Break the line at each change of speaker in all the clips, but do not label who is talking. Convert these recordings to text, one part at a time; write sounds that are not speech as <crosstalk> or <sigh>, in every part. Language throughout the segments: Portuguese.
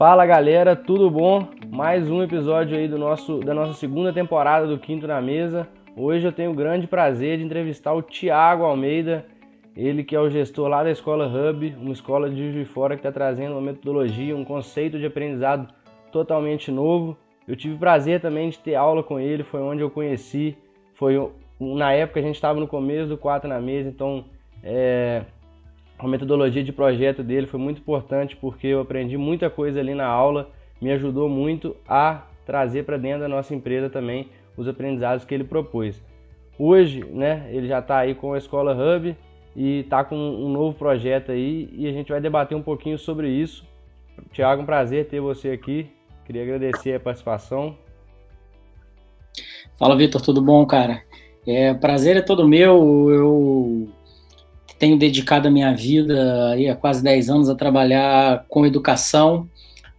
Fala galera, tudo bom? Mais um episódio aí do nosso, da nossa segunda temporada do Quinto na Mesa. Hoje eu tenho o grande prazer de entrevistar o Tiago Almeida, ele que é o gestor lá da Escola Hub, uma escola de Juiz de Fora que está trazendo uma metodologia, um conceito de aprendizado totalmente novo. Eu tive o prazer também de ter aula com ele, foi onde eu conheci, foi na época a gente estava no começo do Quatro na Mesa, então é, a metodologia de projeto dele foi muito importante porque eu aprendi muita coisa ali na aula, me ajudou muito a trazer para dentro da nossa empresa também os aprendizados que ele propôs. Hoje, né, ele já está aí com a Escola Hub e está com um novo projeto aí e a gente vai debater um pouquinho sobre isso. Tiago, um prazer ter você aqui. Queria agradecer a participação.
Fala, Vitor, tudo bom, cara? É, prazer é todo meu. Eu tenho dedicado a minha vida aí há quase 10 anos a trabalhar com educação.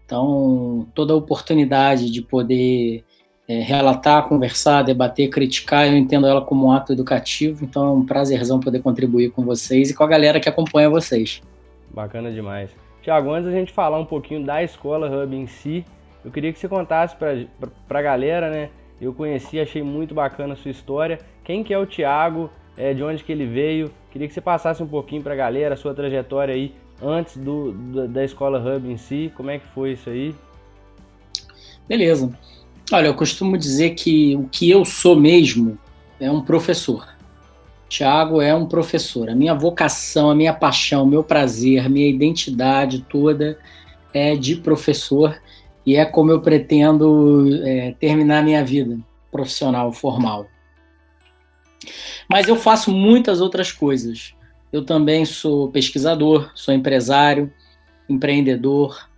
Então, toda a oportunidade de poder é, relatar, conversar, debater, criticar, eu entendo ela como um ato educativo. Então, é um prazerzão poder contribuir com vocês e com a galera que acompanha vocês.
Bacana demais. Tiago, antes da gente falar um pouquinho da Escola Hub em si, eu queria que você contasse para a galera, né? Eu conheci, achei muito bacana a sua história. Quem que é o Tiago? É, de onde que ele veio? Queria que você passasse um pouquinho para a galera a sua trajetória aí antes do, da escola Hub em si. Como é que foi isso aí?
Beleza. Olha, eu costumo dizer que o que eu sou mesmo é um professor. Tiago é um professor. A minha vocação, a minha paixão, meu prazer, minha identidade toda é de professor e é como eu pretendo é, terminar minha vida profissional, formal. Mas eu faço muitas outras coisas. Eu também sou pesquisador, sou empresário, empreendedor.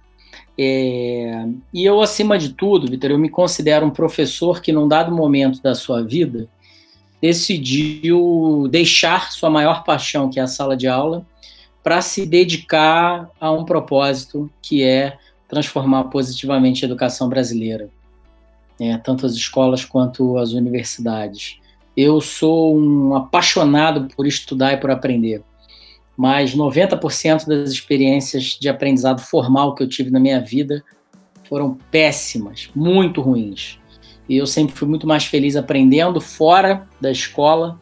É... E eu, acima de tudo, Vitor, eu me considero um professor que, num dado momento da sua vida, decidiu deixar sua maior paixão, que é a sala de aula, para se dedicar a um propósito que é transformar positivamente a educação brasileira, é, tanto as escolas quanto as universidades. Eu sou um apaixonado por estudar e por aprender, mas 90% das experiências de aprendizado formal que eu tive na minha vida foram péssimas, muito ruins. E eu sempre fui muito mais feliz aprendendo fora da escola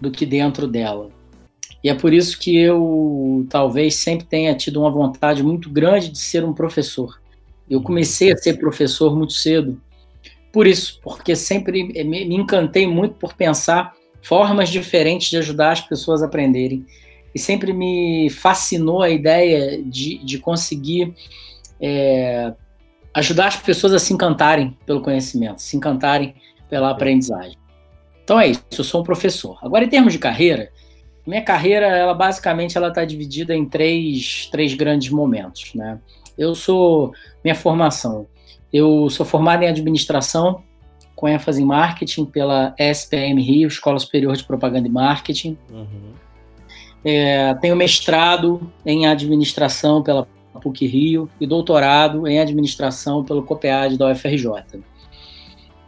do que dentro dela. E é por isso que eu talvez sempre tenha tido uma vontade muito grande de ser um professor. Eu comecei a ser professor muito cedo, por isso, porque sempre me encantei muito por pensar formas diferentes de ajudar as pessoas a aprenderem. E sempre me fascinou a ideia de, de conseguir é, ajudar as pessoas a se encantarem pelo conhecimento, se encantarem pela aprendizagem. Então é isso, eu sou um professor. Agora, em termos de carreira, minha carreira, ela basicamente ela está dividida em três, três grandes momentos. Né? Eu sou, minha formação, eu sou formado em administração, com ênfase em marketing pela SPM Rio, Escola Superior de Propaganda e Marketing. Uhum. É, tenho mestrado em administração pela PUC Rio e doutorado em administração pelo COPEAD da UFRJ.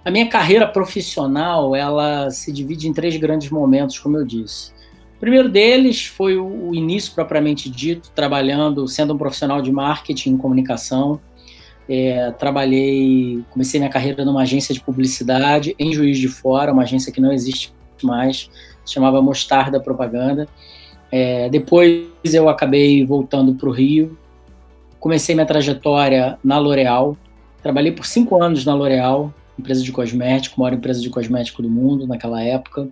A minha carreira profissional ela se divide em três grandes momentos, como eu disse. O primeiro deles foi o início propriamente dito, trabalhando, sendo um profissional de marketing e comunicação. É, trabalhei, comecei minha carreira numa agência de publicidade em Juiz de Fora, uma agência que não existe mais, se chamava Mostarda Propaganda. É, depois eu acabei voltando para o Rio, comecei minha trajetória na L'Oréal, trabalhei por cinco anos na L'Oréal, empresa de cosmético, maior empresa de cosmético do mundo naquela época.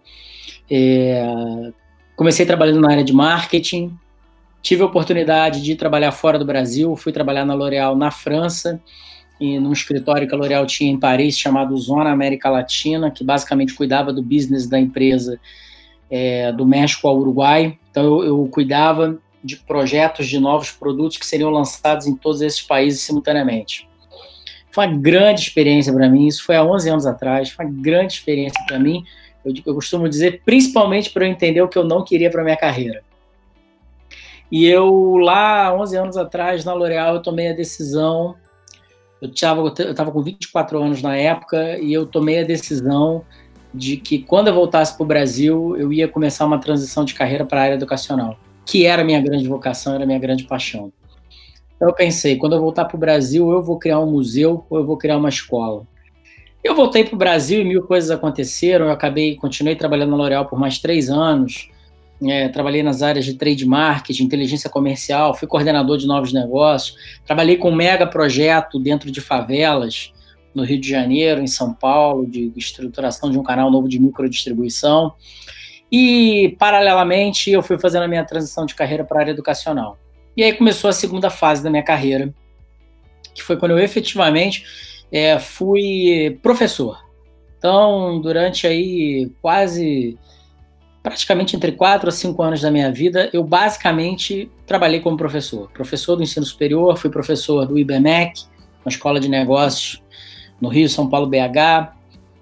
É, Comecei trabalhando na área de marketing, tive a oportunidade de trabalhar fora do Brasil, fui trabalhar na L'Oréal na França, e num escritório que a L'Oréal tinha em Paris, chamado Zona América Latina, que basicamente cuidava do business da empresa é, do México ao Uruguai. Então eu, eu cuidava de projetos de novos produtos que seriam lançados em todos esses países simultaneamente. Foi uma grande experiência para mim, isso foi há 11 anos atrás, foi uma grande experiência para mim, eu, eu costumo dizer, principalmente para eu entender o que eu não queria para minha carreira. E eu, lá, 11 anos atrás, na L'Oréal, eu tomei a decisão. Eu estava com 24 anos na época e eu tomei a decisão de que quando eu voltasse para o Brasil, eu ia começar uma transição de carreira para a área educacional, que era a minha grande vocação, era a minha grande paixão. Então eu pensei, quando eu voltar para o Brasil, eu vou criar um museu ou eu vou criar uma escola. Eu voltei para o Brasil e mil coisas aconteceram. Eu acabei, continuei trabalhando na L'Oréal por mais três anos. É, trabalhei nas áreas de trade marketing, inteligência comercial, fui coordenador de novos negócios. Trabalhei com um mega projeto dentro de favelas no Rio de Janeiro, em São Paulo, de estruturação de um canal novo de microdistribuição. E, paralelamente, eu fui fazendo a minha transição de carreira para a área educacional. E aí começou a segunda fase da minha carreira, que foi quando eu efetivamente é, fui professor. Então, durante aí quase, praticamente entre quatro a cinco anos da minha vida, eu basicamente trabalhei como professor. Professor do ensino superior, fui professor do IBMEC, uma escola de negócios no Rio, São Paulo, BH.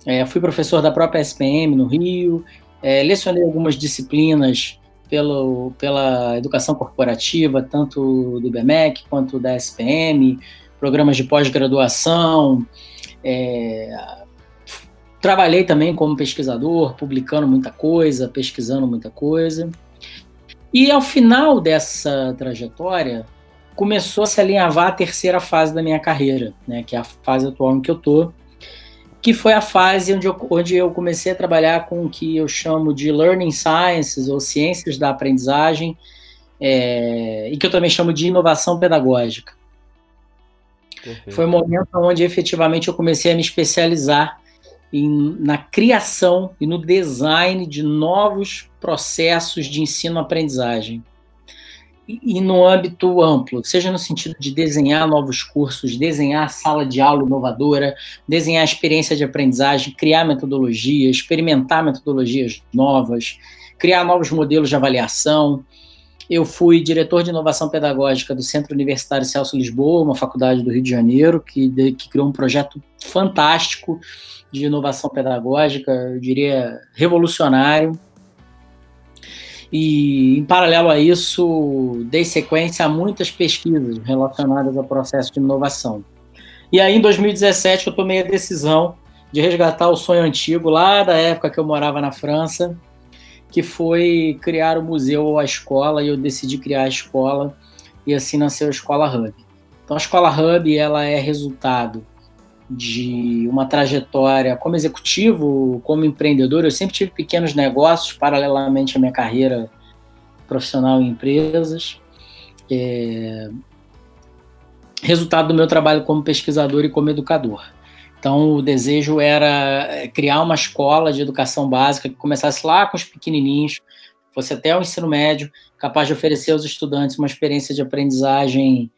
É, fui professor da própria SPM no Rio. É, lecionei algumas disciplinas pelo, pela educação corporativa, tanto do IBMEC quanto da SPM, programas de pós-graduação. É, trabalhei também como pesquisador, publicando muita coisa, pesquisando muita coisa. E ao final dessa trajetória, começou a se alinhavar a terceira fase da minha carreira, né, que é a fase atual em que eu estou, que foi a fase onde eu, onde eu comecei a trabalhar com o que eu chamo de Learning Sciences, ou Ciências da Aprendizagem, é, e que eu também chamo de inovação pedagógica. Perfeito. Foi o um momento onde efetivamente eu comecei a me especializar em, na criação e no design de novos processos de ensino-aprendizagem e no âmbito amplo, seja no sentido de desenhar novos cursos, desenhar sala de aula inovadora, desenhar experiência de aprendizagem, criar metodologia, experimentar metodologias novas, criar novos modelos de avaliação. Eu fui diretor de inovação pedagógica do Centro Universitário Celso Lisboa, uma faculdade do Rio de Janeiro, que, que criou um projeto fantástico de inovação pedagógica, eu diria revolucionário, e, em paralelo a isso, dei sequência a muitas pesquisas relacionadas ao processo de inovação. E aí, em 2017, eu tomei a decisão de resgatar o sonho antigo, lá da época que eu morava na França, que foi criar o museu ou a escola, e eu decidi criar a escola, e assim nasceu a Escola Hub. Então, a Escola Hub ela é resultado de uma trajetória como executivo, como empreendedor. Eu sempre tive pequenos negócios paralelamente à minha carreira profissional em empresas. É... Resultado do meu trabalho como pesquisador e como educador. Então, o desejo era criar uma escola de educação básica que começasse lá com os pequenininhos, fosse até o ensino médio, capaz de oferecer aos estudantes uma experiência de aprendizagem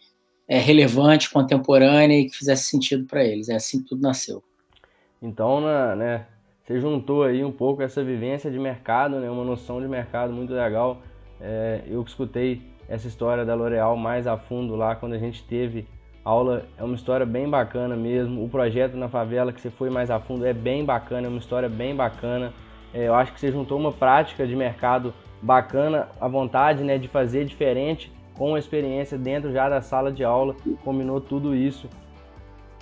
é, relevante, contemporânea e que fizesse sentido para eles. É assim que tudo nasceu.
Então, na, né, você juntou aí um pouco essa vivência de mercado, né, uma noção de mercado muito legal. É, eu escutei essa história da L'Oréal mais a fundo lá quando a gente teve aula. É uma história bem bacana mesmo. O projeto na favela que você foi mais a fundo é bem bacana, é uma história bem bacana. É, eu acho que você juntou uma prática de mercado bacana, a vontade né, de fazer diferente com a experiência dentro já da sala de aula, combinou tudo isso.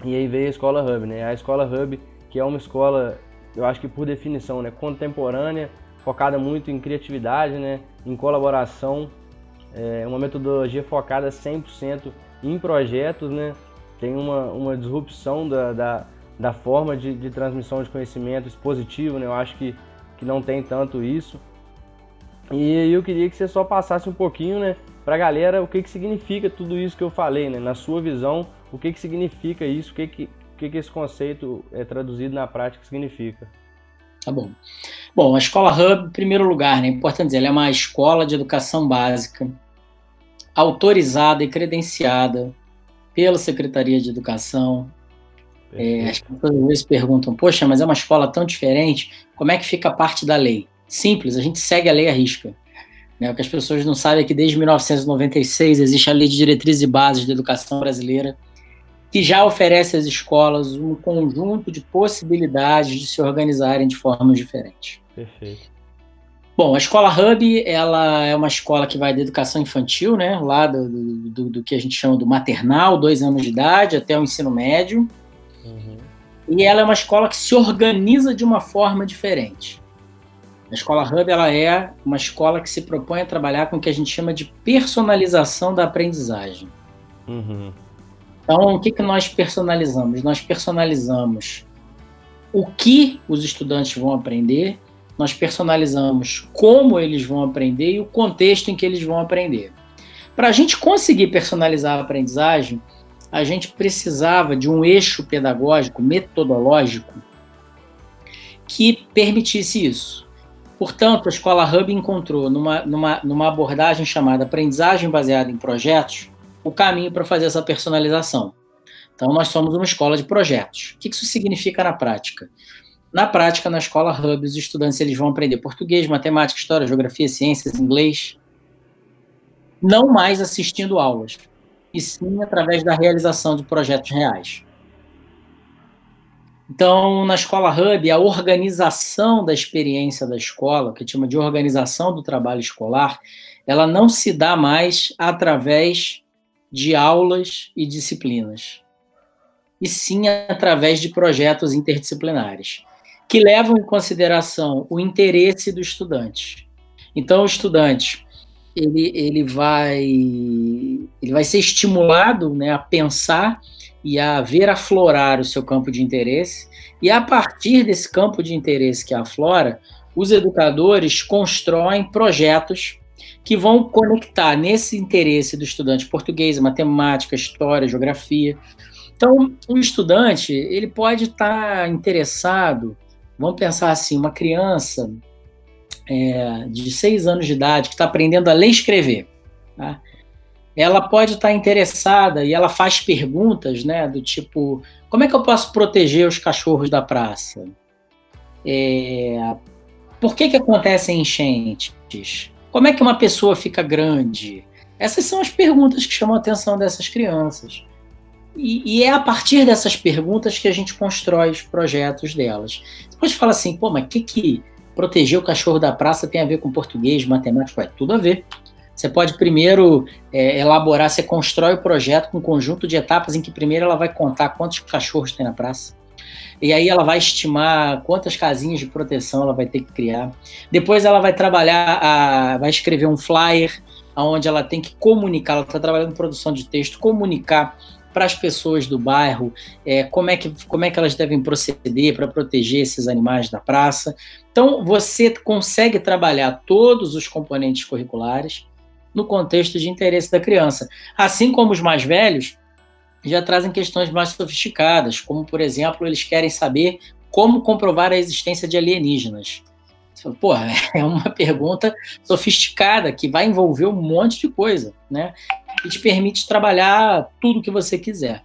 E aí veio a Escola Hub, né? A Escola Hub, que é uma escola, eu acho que por definição, né, contemporânea, focada muito em criatividade, né, em colaboração, é uma metodologia focada 100% em projetos, né? Tem uma, uma disrupção da, da, da forma de, de transmissão de conhecimento expositivo, né? Eu acho que, que não tem tanto isso. E eu queria que você só passasse um pouquinho, né, para a galera o que, que significa tudo isso que eu falei, né? Na sua visão, o que, que significa isso, o que, que, o que, que esse conceito é traduzido na prática significa.
Tá bom. Bom, a Escola Hub, em primeiro lugar, né, é importante dizer, ela é uma escola de educação básica autorizada e credenciada pela Secretaria de Educação. É, as pessoas às vezes perguntam, poxa, mas é uma escola tão diferente, como é que fica a parte da lei? Simples, a gente segue a lei à risca. Né? O que as pessoas não sabem é que desde 1996 existe a Lei de Diretrizes e Bases da Educação Brasileira, que já oferece às escolas um conjunto de possibilidades de se organizarem de formas diferentes.
Perfeito.
Bom, a escola Hub ela é uma escola que vai da educação infantil, né, lá do, do, do que a gente chama do maternal, dois anos de idade, até o ensino médio. Uhum. E ela é uma escola que se organiza de uma forma diferente. A Escola Hub ela é uma escola que se propõe a trabalhar com o que a gente chama de personalização da aprendizagem. Uhum. Então, o que, que nós personalizamos? Nós personalizamos o que os estudantes vão aprender, nós personalizamos como eles vão aprender e o contexto em que eles vão aprender. Para a gente conseguir personalizar a aprendizagem, a gente precisava de um eixo pedagógico, metodológico, que permitisse isso. Portanto, a Escola Hub encontrou, numa, numa, numa abordagem chamada aprendizagem baseada em projetos, o caminho para fazer essa personalização. Então, nós somos uma escola de projetos. O que isso significa na prática? Na prática, na escola Hub, os estudantes eles vão aprender português, matemática, história, geografia, ciências, inglês, não mais assistindo aulas, e sim através da realização de projetos reais. Então, na escola Hub, a organização da experiência da escola, que chama de organização do trabalho escolar, ela não se dá mais através de aulas e disciplinas, e sim através de projetos interdisciplinares, que levam em consideração o interesse do estudante. Então, o estudante ele, ele, vai, ele vai ser estimulado né, a pensar e a ver aflorar o seu campo de interesse, e a partir desse campo de interesse que aflora, os educadores constroem projetos que vão conectar nesse interesse do estudante português, matemática, história, geografia. Então, o estudante ele pode estar interessado, vamos pensar assim, uma criança é, de seis anos de idade que está aprendendo a ler e escrever, tá? ela pode estar interessada e ela faz perguntas, né, do tipo, como é que eu posso proteger os cachorros da praça? É, por que que acontecem enchentes? Como é que uma pessoa fica grande? Essas são as perguntas que chamam a atenção dessas crianças. E, e, é a partir dessas perguntas que a gente constrói os projetos delas. Você pode falar assim, pô, mas o que, que proteger o cachorro da praça tem a ver com português, matemática? É tudo a ver. Você pode primeiro é, elaborar, você constrói o projeto com um conjunto de etapas em que primeiro ela vai contar quantos cachorros tem na praça. E aí ela vai estimar quantas casinhas de proteção ela vai ter que criar. Depois ela vai trabalhar, a, vai escrever um flyer onde ela tem que comunicar, ela está trabalhando em produção de texto, comunicar para as pessoas do bairro é, como, é que, como é que elas devem proceder para proteger esses animais da praça. Então, você consegue trabalhar todos os componentes curriculares no contexto de interesse da criança. Assim como os mais velhos, já trazem questões mais sofisticadas, como, por exemplo, eles querem saber como comprovar a existência de alienígenas. Porra, <laughs> é uma pergunta sofisticada que vai envolver um monte de coisa, né? E te permite trabalhar tudo que você quiser.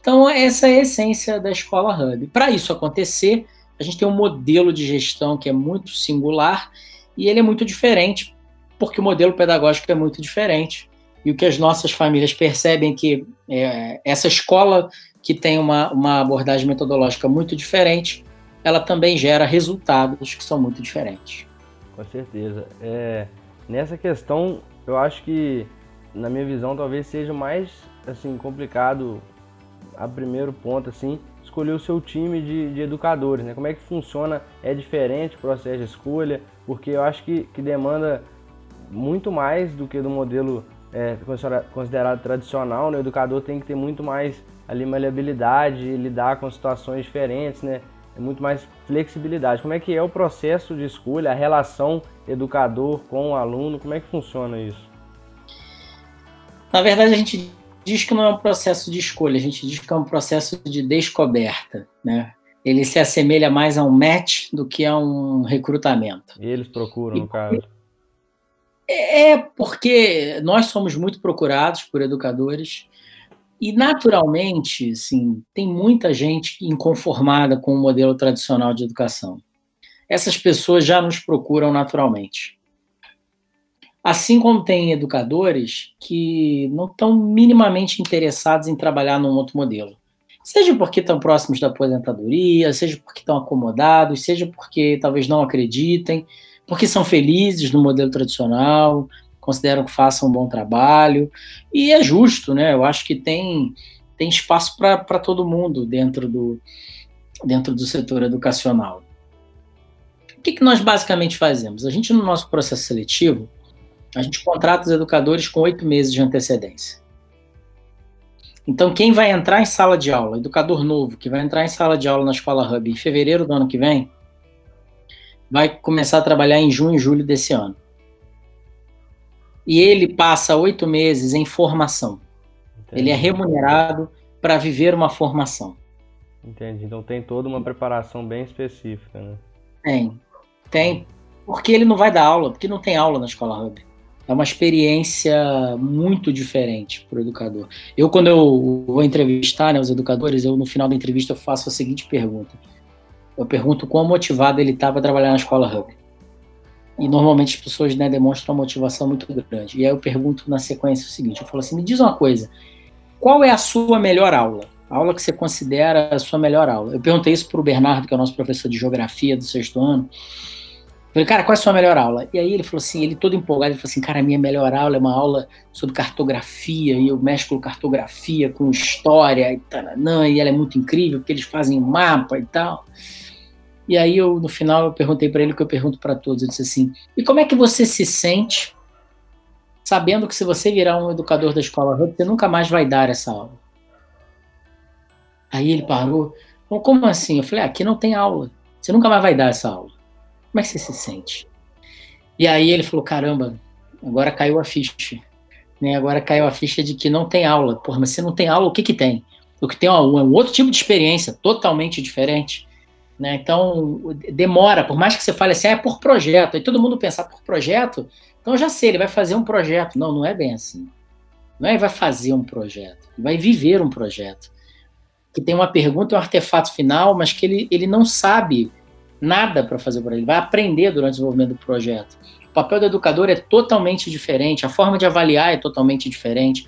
Então, essa é a essência da Escola Hub. Para isso acontecer, a gente tem um modelo de gestão que é muito singular e ele é muito diferente, porque o modelo pedagógico é muito diferente e o que as nossas famílias percebem que é, essa escola que tem uma, uma abordagem metodológica muito diferente, ela também gera resultados que são muito diferentes.
Com certeza. É, nessa questão, eu acho que, na minha visão, talvez seja mais assim complicado a primeiro ponto assim escolher o seu time de, de, educadores, né? Como é que funciona? É diferente o processo de escolha? Porque eu acho que, que demanda muito mais do que do modelo é, considerado tradicional, né? o educador tem que ter muito mais ali maleabilidade, lidar com situações diferentes, né? É muito mais flexibilidade. Como é que é o processo de escolha, a relação educador com o aluno, como é que funciona isso?
Na verdade, a gente diz que não é um processo de escolha, a gente diz que é um processo de descoberta, né? Ele se assemelha mais a um match do que a um recrutamento.
Eles procuram, e, no caso.
É porque nós somos muito procurados por educadores e, naturalmente, assim, tem muita gente inconformada com o modelo tradicional de educação. Essas pessoas já nos procuram naturalmente. Assim como tem educadores que não estão minimamente interessados em trabalhar num outro modelo. Seja porque estão próximos da aposentadoria, seja porque estão acomodados, seja porque talvez não acreditem porque são felizes no modelo tradicional, consideram que façam um bom trabalho, e é justo, né? Eu acho que tem, tem espaço para todo mundo dentro do, dentro do setor educacional. O que, que nós basicamente fazemos? A gente, no nosso processo seletivo, a gente contrata os educadores com oito meses de antecedência. Então, quem vai entrar em sala de aula, educador novo, que vai entrar em sala de aula na Escola Hub em fevereiro do ano que vem, vai começar a trabalhar em junho e julho desse ano. E ele passa oito meses em formação. Entendi. Ele é remunerado para viver uma formação.
Entendi. Então tem toda uma preparação bem específica, né?
Tem. Tem. Porque ele não vai dar aula, porque não tem aula na Escola Hub. É uma experiência muito diferente para o educador. Eu, quando eu vou entrevistar né, os educadores, eu no final da entrevista eu faço a seguinte pergunta. Eu pergunto quão motivado ele estava a trabalhar na Escola Hub. E normalmente as pessoas né, demonstram uma motivação muito grande. E aí eu pergunto na sequência o seguinte: eu falo assim, me diz uma coisa, qual é a sua melhor aula? A aula que você considera a sua melhor aula? Eu perguntei isso para o Bernardo, que é o nosso professor de geografia do sexto ano. Falei, cara, qual é a sua melhor aula? E aí ele falou assim, ele todo empolgado, ele falou assim, cara, a minha melhor aula é uma aula sobre cartografia, e eu mesclo cartografia com história e taranã, e ela é muito incrível, porque eles fazem mapa e tal. E aí eu, no final, eu perguntei para ele o que eu pergunto para todos, eu disse assim, e como é que você se sente sabendo que se você virar um educador da escola você nunca mais vai dar essa aula? Aí ele parou, como assim? Eu falei, ah, aqui não tem aula, você nunca mais vai dar essa aula. Como é que você se sente? E aí ele falou: caramba, agora caiu a ficha. Né? Agora caiu a ficha de que não tem aula. Porra, mas se não tem aula, o que, que tem? O que tem é um outro tipo de experiência, totalmente diferente. Né? Então, demora, por mais que você fale assim, ah, é por projeto, aí todo mundo pensar por projeto, então já sei, ele vai fazer um projeto. Não, não é bem assim. Não é vai fazer um projeto, vai viver um projeto. Que tem uma pergunta e um artefato final, mas que ele, ele não sabe nada para fazer por ele, vai aprender durante o desenvolvimento do projeto. O papel do educador é totalmente diferente, a forma de avaliar é totalmente diferente.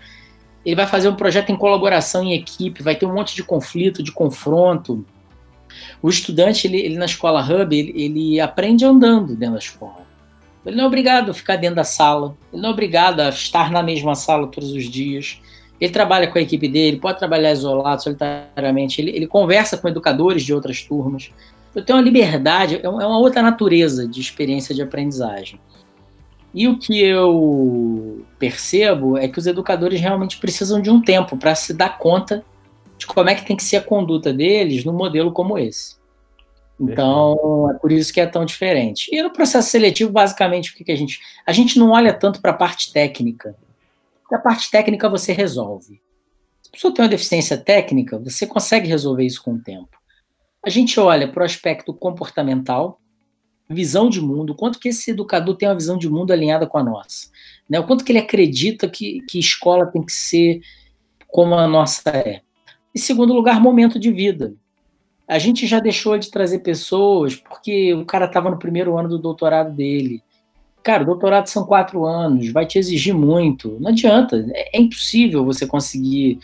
Ele vai fazer um projeto em colaboração, em equipe, vai ter um monte de conflito, de confronto. O estudante, ele, ele na escola Hub, ele, ele aprende andando dentro da escola. Ele não é obrigado a ficar dentro da sala, ele não é obrigado a estar na mesma sala todos os dias. Ele trabalha com a equipe dele, pode trabalhar isolado, solitariamente. Ele, ele conversa com educadores de outras turmas eu tenho uma liberdade, é, é uma outra natureza de experiência de aprendizagem. E o que eu percebo é que os educadores realmente precisam de um tempo para se dar conta de como é que tem que ser a conduta deles num modelo como esse. Então, é por isso que é tão diferente. E no processo seletivo, basicamente, o que, que a gente. A gente não olha tanto para a parte técnica. Porque a parte técnica você resolve. Se a pessoa tem uma deficiência técnica, você consegue resolver isso com o tempo a gente olha para o aspecto comportamental, visão de mundo, quanto que esse educador tem uma visão de mundo alinhada com a nossa. Né? O quanto que ele acredita que, que escola tem que ser como a nossa é. Em segundo lugar, momento de vida. A gente já deixou de trazer pessoas porque o cara estava no primeiro ano do doutorado dele. Cara, doutorado são quatro anos, vai te exigir muito. Não adianta, é, é impossível você conseguir,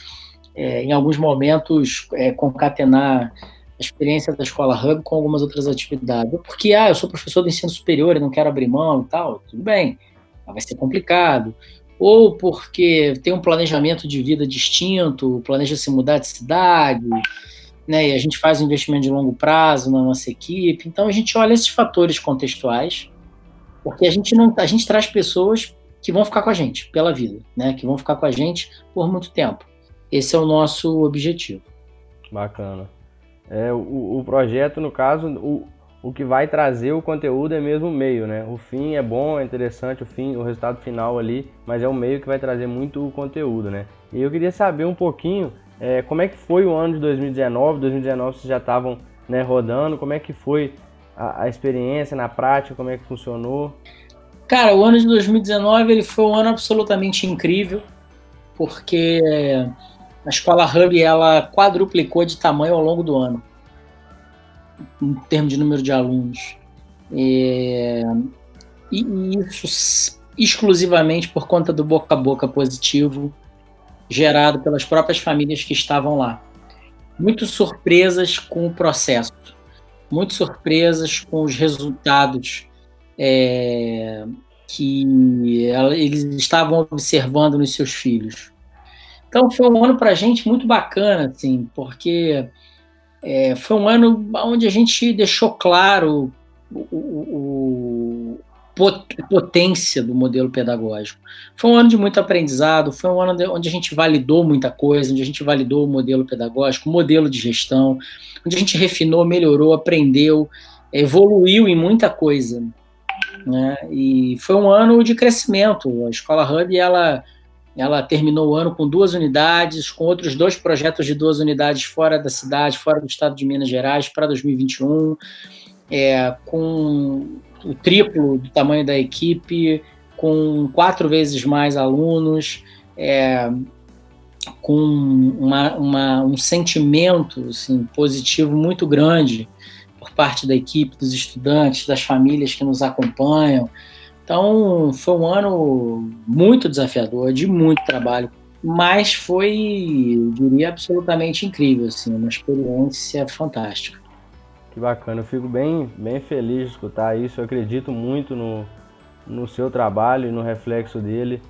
é, em alguns momentos, é, concatenar a experiência da escola Hub com algumas outras atividades. Porque, ah, eu sou professor do ensino superior e não quero abrir mão e tal, tudo bem, vai ser complicado. Ou porque tem um planejamento de vida distinto, planeja se mudar de cidade, né, e a gente faz um investimento de longo prazo na nossa equipe. Então a gente olha esses fatores contextuais, porque a gente não, a gente traz pessoas que vão ficar com a gente pela vida, né, que vão ficar com a gente por muito tempo. Esse é o nosso objetivo.
Bacana. É, o, o projeto, no caso, o, o que vai trazer o conteúdo é mesmo o meio, né? O fim é bom, é interessante, o fim, o resultado final ali, mas é o meio que vai trazer muito o conteúdo, né? E eu queria saber um pouquinho é, como é que foi o ano de 2019, 2019 vocês já estavam né, rodando, como é que foi a, a, experiência na prática, como é que funcionou?
Cara, o ano de 2019 ele foi um ano absolutamente incrível, porque a escola Hub ela quadruplicou de tamanho ao longo do ano, em termos de número de alunos. É, e isso exclusivamente por conta do boca a boca positivo gerado pelas próprias famílias que estavam lá. Muito surpresas com o processo, muito surpresas com os resultados é, que eles estavam observando nos seus filhos. Então foi um ano para a gente muito bacana, assim, porque é, foi um ano onde a gente deixou claro o, o, potência do modelo pedagógico. Foi um ano de muito aprendizado, foi um ano onde a gente validou muita coisa, onde a gente validou o modelo pedagógico, o modelo de gestão, onde a gente refinou, melhorou, aprendeu, evoluiu em muita coisa. Né? E foi um ano de crescimento. A Escola Hub, ela, ela terminou o ano com duas unidades, com outros dois projetos de duas unidades fora da cidade, fora do estado de Minas Gerais, para 2021, é, com o triplo do tamanho da equipe, com quatro vezes mais alunos, é, com uma, uma, um sentimento assim, positivo muito grande por parte da equipe, dos estudantes, das famílias que nos acompanham. Então, foi um ano muito desafiador, de muito trabalho, mas foi, eu diria, absolutamente incrível, assim, uma experiência fantástica.
Que bacana, eu fico bem, bem feliz de escutar isso, eu acredito muito no, no seu trabalho e no reflexo dele.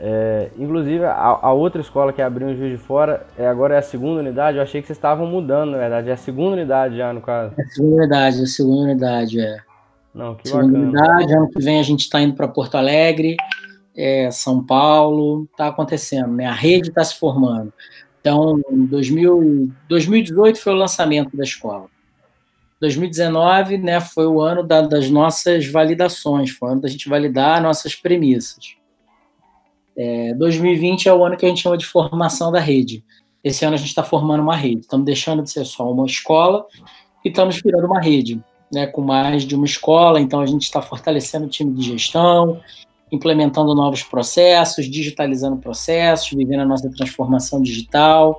É, inclusive, a, a, outra escola que abriu em Juiz de Fora é, agora é a segunda unidade. Eu achei que vocês estavam mudando, na verdade. É a segunda unidade já, no caso.
É a segunda unidade, é a segunda unidade, é.
Não, que
segunda
bacana.
unidade, ano que vem a gente está indo para Porto Alegre, é, São Paulo, está acontecendo, né? A rede está se formando. Então, 2000, 2018 foi o lançamento da escola. 2019 né, foi o ano da, das nossas validações, foi o ano da gente validar nossas premissas. É, 2020 é o ano que a gente chama de formação da rede. Esse ano a gente está formando uma rede. Estamos deixando de ser só uma escola e estamos virando uma rede, né, com mais de uma escola. Então a gente está fortalecendo o time de gestão, implementando novos processos, digitalizando processos, vivendo a nossa transformação digital.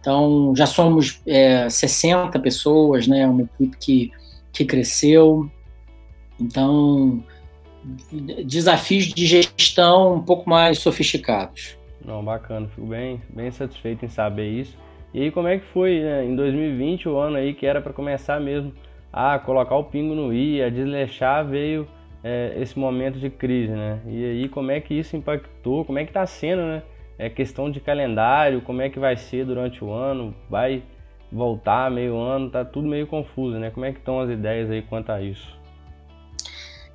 Então já somos é, 60 pessoas, né, uma equipe que, que cresceu. Então desafios de gestão um pouco mais sofisticados.
Não, bacana, fico bem, bem satisfeito em saber isso. E aí, como é que foi né, em 2020, o ano aí que era para começar mesmo a colocar o pingo no i, a desleixar, veio é, esse momento de crise, né? E aí, como é que isso impactou? Como é que está sendo, né? É questão de calendário, como é que vai ser durante o ano? Vai voltar meio ano? Tá tudo meio confuso, né? Como é que estão as ideias aí quanto a isso?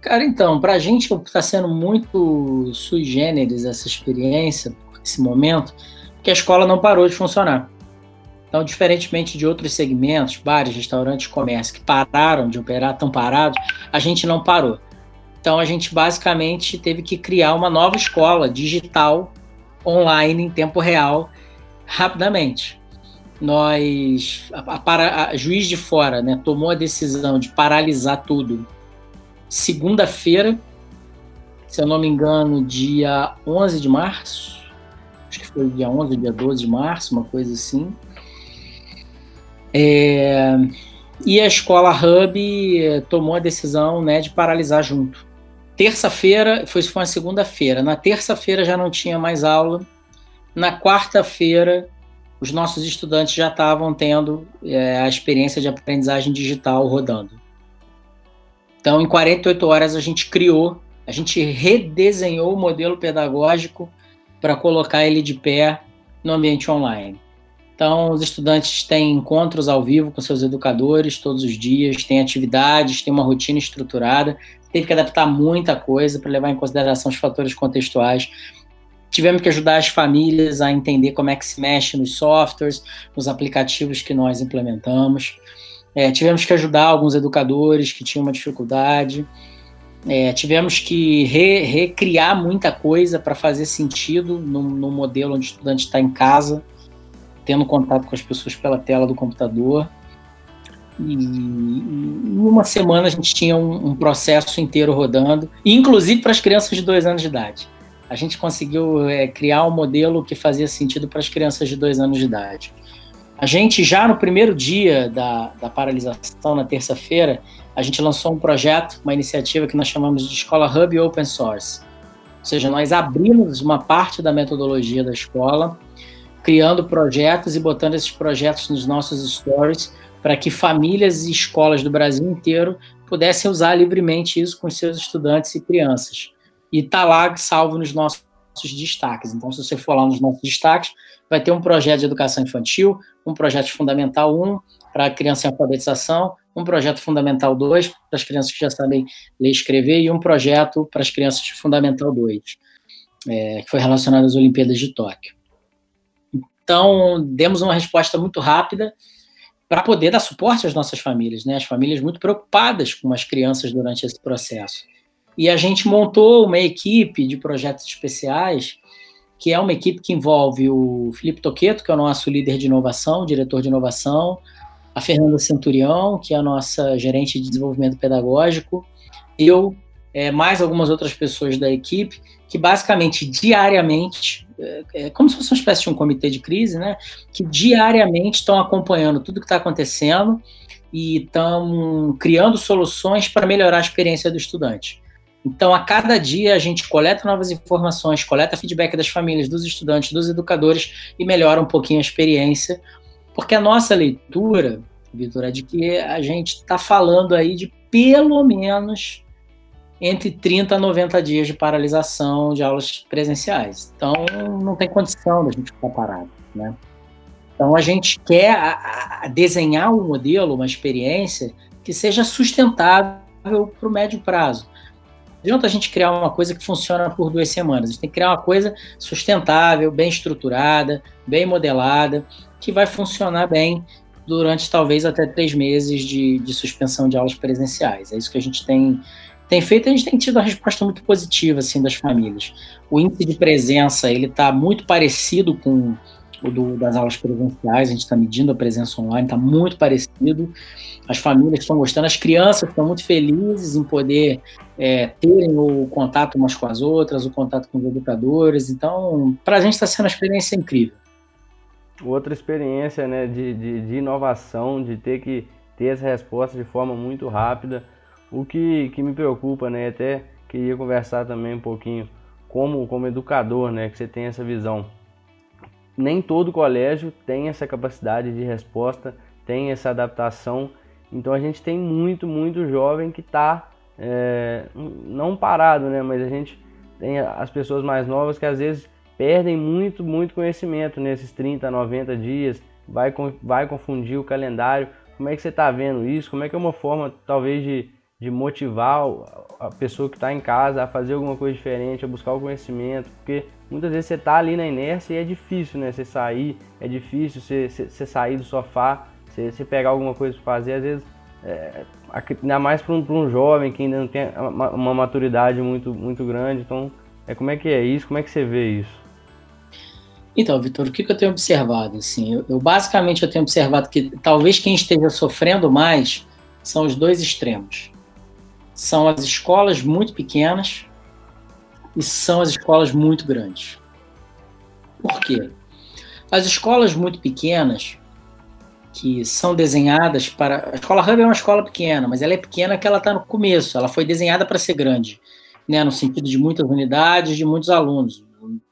Cara, então, para a gente está sendo muito sui generis essa experiência, esse momento, porque a escola não parou de funcionar. Então, diferentemente de outros segmentos, bares, restaurantes, comércio, que pararam de operar, estão parados, a gente não parou. Então, a gente basicamente teve que criar uma nova escola digital, online, em tempo real, rapidamente. Nós, a, a, a juiz de fora, né, tomou a decisão de paralisar tudo segunda-feira, se eu não me engano, dia 11 de março. Acho que foi dia 11, dia 12 de março, uma coisa assim. É, e a escola Hub eh, tomou a decisão né, de paralisar junto. Terça-feira, foi, foi uma segunda-feira. Na terça-feira já não tinha mais aula. Na quarta-feira, os nossos estudantes já estavam tendo é, a experiência de aprendizagem digital rodando. Então, em 48 horas, a gente criou, a gente redesenhou o modelo pedagógico para colocar ele de pé no ambiente online. Então, os estudantes têm encontros ao vivo com seus educadores todos os dias, têm atividades, têm uma rotina estruturada. Teve que adaptar muita coisa para levar em consideração os fatores contextuais. Tivemos que ajudar as famílias a entender como é que se mexe nos softwares, nos aplicativos que nós implementamos. É, tivemos que ajudar alguns educadores que tinham uma dificuldade. É, tivemos que re, recriar muita coisa para fazer sentido no, no, modelo onde o estudante está em casa, tendo contato com as pessoas pela tela do computador. E em uma semana a gente tinha um, um processo inteiro rodando, inclusive para as crianças de dois anos de idade. A gente conseguiu é, criar um modelo que fazia sentido para as crianças de dois anos de idade. A gente já no primeiro dia da, da paralisação, na terça-feira, a gente lançou um projeto, uma iniciativa que nós chamamos de Escola Hub Open Source. Ou seja, nós abrimos uma parte da metodologia da escola, criando projetos e botando esses projetos nos nossos stories para que famílias e escolas do Brasil inteiro pudessem usar livremente isso com seus estudantes e crianças. E está lá salvo nos nossos destaques. Então, se você for lá nos nossos destaques, vai ter um projeto de educação infantil, um projeto fundamental 1 para criança em alfabetização, um projeto fundamental 2 para as crianças que já sabem ler e escrever e um projeto para as crianças de fundamental 2, é, que foi relacionado às Olimpíadas de Tóquio. Então, demos uma resposta muito rápida para poder dar suporte às nossas famílias, né? As famílias muito preocupadas com as crianças durante esse processo. E a gente montou uma equipe de projetos especiais, que é uma equipe que envolve o Felipe Toqueto, que é o nosso líder de inovação, diretor de inovação, a Fernanda Centurião, que é a nossa gerente de desenvolvimento pedagógico, eu, é, mais algumas outras pessoas da equipe, que basicamente diariamente, é, é como se fosse uma espécie de um comitê de crise, né? Que diariamente estão acompanhando tudo que está acontecendo e estão criando soluções para melhorar a experiência do estudante. Então, a cada dia a gente coleta novas informações, coleta feedback das famílias, dos estudantes, dos educadores e melhora um pouquinho a experiência, porque a nossa leitura, Vitor, é de que a gente está falando aí de pelo menos entre 30 a 90 dias de paralisação de aulas presenciais. Então, não tem condição da gente ficar parado, né? Então, a gente quer a, desenhar um modelo, uma experiência que seja sustentável para o médio prazo. Não adianta a gente criar uma coisa que funciona por duas semanas. A gente tem que criar uma coisa sustentável, bem estruturada, bem modelada, que vai funcionar bem durante talvez até três meses de, de suspensão de aulas presenciais. É isso que a gente tem tem feito, a gente tem tido uma resposta muito positiva assim das famílias. O índice de presença ele está muito parecido com o do, das aulas presenciais, a gente está medindo a presença online, está muito parecido. As famílias estão gostando, as crianças estão muito felizes em poder é, terem o contato umas com as outras, o contato com os educadores. Então, para a gente está sendo uma experiência incrível.
Outra experiência né, de, de, de inovação, de ter que ter essa resposta de forma muito rápida o que, que me preocupa, né? Até queria conversar também um pouquinho como, como educador, né? Que você tem essa visão. Nem todo colégio tem essa capacidade de resposta, tem essa adaptação. Então a gente tem muito, muito jovem que está é, não parado, né? Mas a gente tem as pessoas mais novas que às vezes perdem muito, muito conhecimento nesses 30, 90 dias, vai, vai confundir o calendário. Como é que você está vendo isso? Como é que é uma forma, talvez, de, de motivar a pessoa que está em casa a fazer alguma coisa diferente, a buscar o conhecimento, porque muitas vezes você está ali na inércia e é difícil, né? Você sair, é difícil você, você, sair do sofá, você, você, pegar alguma coisa para fazer, às vezes, é, ainda mais para um, um, jovem que ainda não tem uma, uma, maturidade muito, muito grande, então, é, como é que é isso? Como é que você vê isso?
Então, Vitor, o que, que eu tenho observado? Assim, eu, eu basicamente eu tenho observado que talvez quem esteja sofrendo mais são os dois extremos são as escolas muito pequenas e são as escolas muito grandes. Por quê? As escolas muito pequenas, que são desenhadas para. A escola Hub é uma escola pequena, mas ela é pequena que ela está no começo, ela foi desenhada para ser grande, né? no sentido de muitas unidades, de muitos alunos.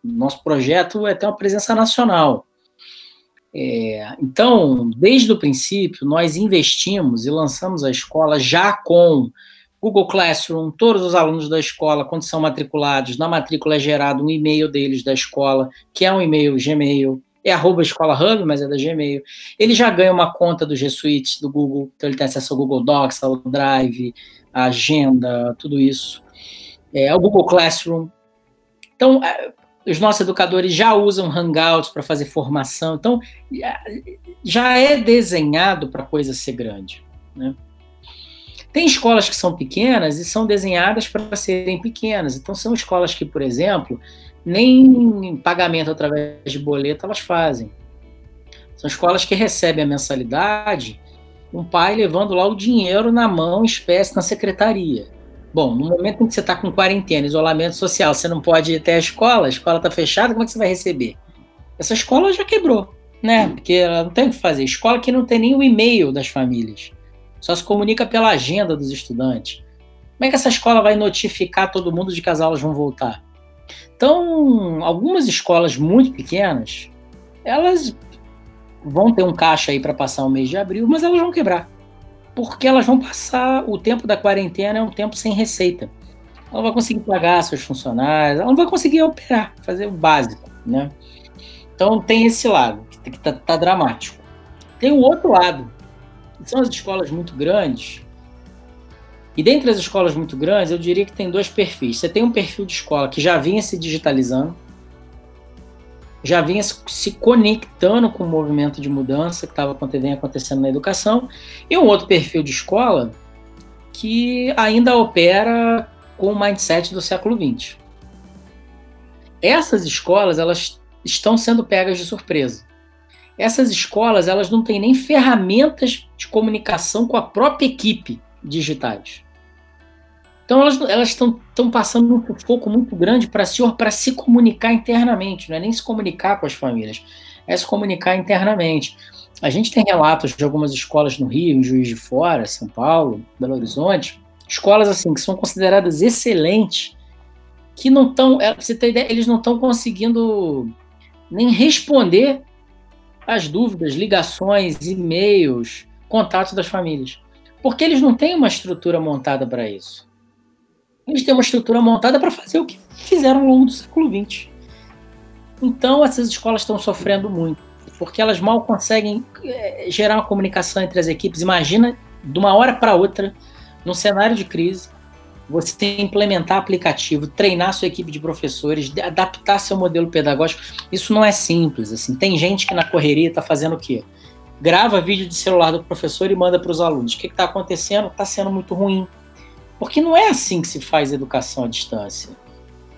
Nosso projeto é ter uma presença nacional. É, então, desde o princípio, nós investimos e lançamos a escola já com Google Classroom, todos os alunos da escola, quando são matriculados, na matrícula é gerado um e-mail deles da escola, que é um e-mail Gmail, é arroba escola hub, mas é da Gmail. Ele já ganha uma conta do G Suite, do Google, então ele tem acesso ao Google Docs, ao Drive, à agenda, tudo isso. É, ao Google Classroom. Então, é, os nossos educadores já usam Hangouts para fazer formação, então já é desenhado para a coisa ser grande. Né? Tem escolas que são pequenas e são desenhadas para serem pequenas. Então, são escolas que, por exemplo, nem pagamento através de boleto elas fazem. São escolas que recebem a mensalidade, um pai levando lá o dinheiro na mão, espécie, na secretaria. Bom, no momento em que você está com quarentena, isolamento social, você não pode ir até a escola, a escola está fechada, como é que você vai receber? Essa escola já quebrou, né? Porque ela não tem o que fazer. Escola que não tem nem o e-mail das famílias só se comunica pela agenda dos estudantes. Como é que essa escola vai notificar todo mundo de que as aulas vão voltar? Então, algumas escolas muito pequenas, elas vão ter um caixa aí para passar o mês de abril, mas elas vão quebrar. Porque elas vão passar o tempo da quarentena é um tempo sem receita. ela não vai conseguir pagar seus funcionários, ela não vai conseguir operar, fazer o básico, né? Então tem esse lado, que está tá dramático. Tem o outro lado, são as escolas muito grandes. E dentre as escolas muito grandes, eu diria que tem dois perfis. Você tem um perfil de escola que já vinha se digitalizando, já vinha se conectando com o movimento de mudança que estava acontecendo na educação, e um outro perfil de escola que ainda opera com o mindset do século XX. Essas escolas, elas estão sendo pegas de surpresa. Essas escolas, elas não têm nem ferramentas de comunicação com a própria equipe digitais. Então elas, estão, passando um foco muito grande para se, se comunicar internamente, não é nem se comunicar com as famílias, é se comunicar internamente. A gente tem relatos de algumas escolas no Rio, em Juiz de Fora, São Paulo, Belo Horizonte, escolas assim que são consideradas excelentes, que não estão, é, você tem ideia, eles não estão conseguindo nem responder às dúvidas, ligações, e-mails, contatos das famílias, porque eles não têm uma estrutura montada para isso. Eles têm uma estrutura montada para fazer o que fizeram ao longo do século XX. Então essas escolas estão sofrendo muito, porque elas mal conseguem é, gerar uma comunicação entre as equipes. Imagina de uma hora para outra num cenário de crise, você implementar aplicativo, treinar sua equipe de professores, adaptar seu modelo pedagógico, isso não é simples. Assim, tem gente que na correria está fazendo o quê? Grava vídeo de celular do professor e manda para os alunos. O que está acontecendo? Está sendo muito ruim. Porque não é assim que se faz educação à distância.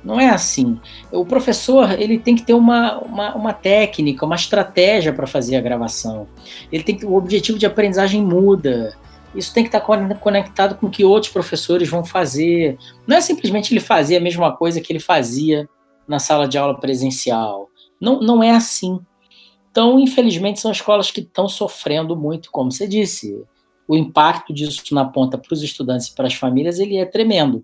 Não é assim. O professor ele tem que ter uma, uma, uma técnica, uma estratégia para fazer a gravação. Ele tem que, o objetivo de aprendizagem muda isso tem que estar conectado com o que outros professores vão fazer. Não é simplesmente ele fazer a mesma coisa que ele fazia na sala de aula presencial. Não, não é assim. Então, infelizmente, são escolas que estão sofrendo muito, como você disse. O impacto disso na ponta para os estudantes e para as famílias ele é tremendo.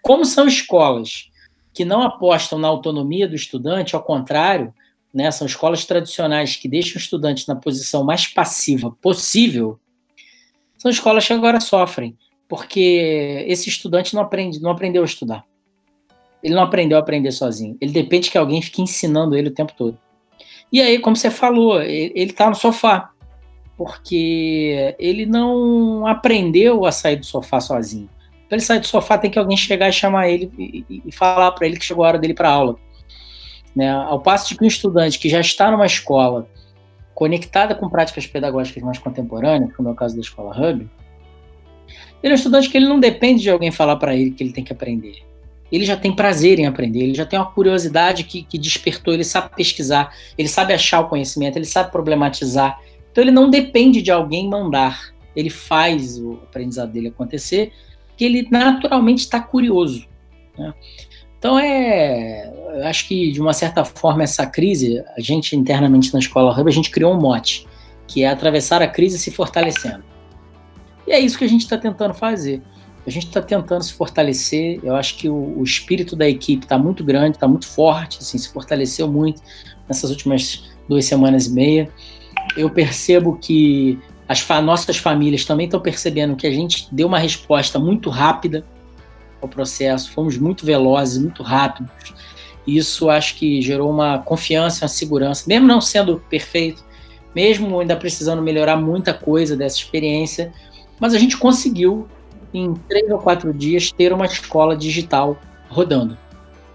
Como são escolas que não apostam na autonomia do estudante, ao contrário, né, são escolas tradicionais que deixam o estudante na posição mais passiva possível, são escolas que agora sofrem, porque esse estudante não aprende, não aprendeu a estudar. Ele não aprendeu a aprender sozinho. Ele depende que alguém fique ensinando ele o tempo todo. E aí, como você falou, ele está no sofá, porque ele não aprendeu a sair do sofá sozinho. Para ele sair do sofá, tem que alguém chegar e chamar ele e, falar para ele que chegou a hora dele para aula. Né? Ao passo de que um estudante que já está numa escola conectada com práticas pedagógicas mais contemporâneas, como é o caso da Escola Hub, ele é um estudante que ele não depende de alguém falar para ele que ele tem que aprender. Ele já tem prazer em aprender, ele já tem uma curiosidade que, que despertou, ele sabe pesquisar, ele sabe achar o conhecimento, ele sabe problematizar. Então ele não depende de alguém mandar, ele faz o aprendizado dele acontecer, que ele naturalmente está curioso. Né? Então é, acho que de uma certa forma essa crise, a gente internamente na escola Hub, a gente criou um mote, que é atravessar a crise se fortalecendo. E é isso que a gente está tentando fazer. A gente está tentando se fortalecer. Eu acho que o, o espírito da equipe está muito grande, está muito forte, assim, se fortaleceu muito nessas últimas duas semanas e meia. Eu percebo que as fa nossas famílias também estão percebendo que a gente deu uma resposta muito rápida ao processo, fomos muito velozes, muito rápidos. Isso acho que gerou uma confiança, uma segurança, mesmo não sendo perfeito, mesmo ainda precisando melhorar muita coisa dessa experiência, mas a gente conseguiu, em três ou quatro dias, ter uma escola digital rodando.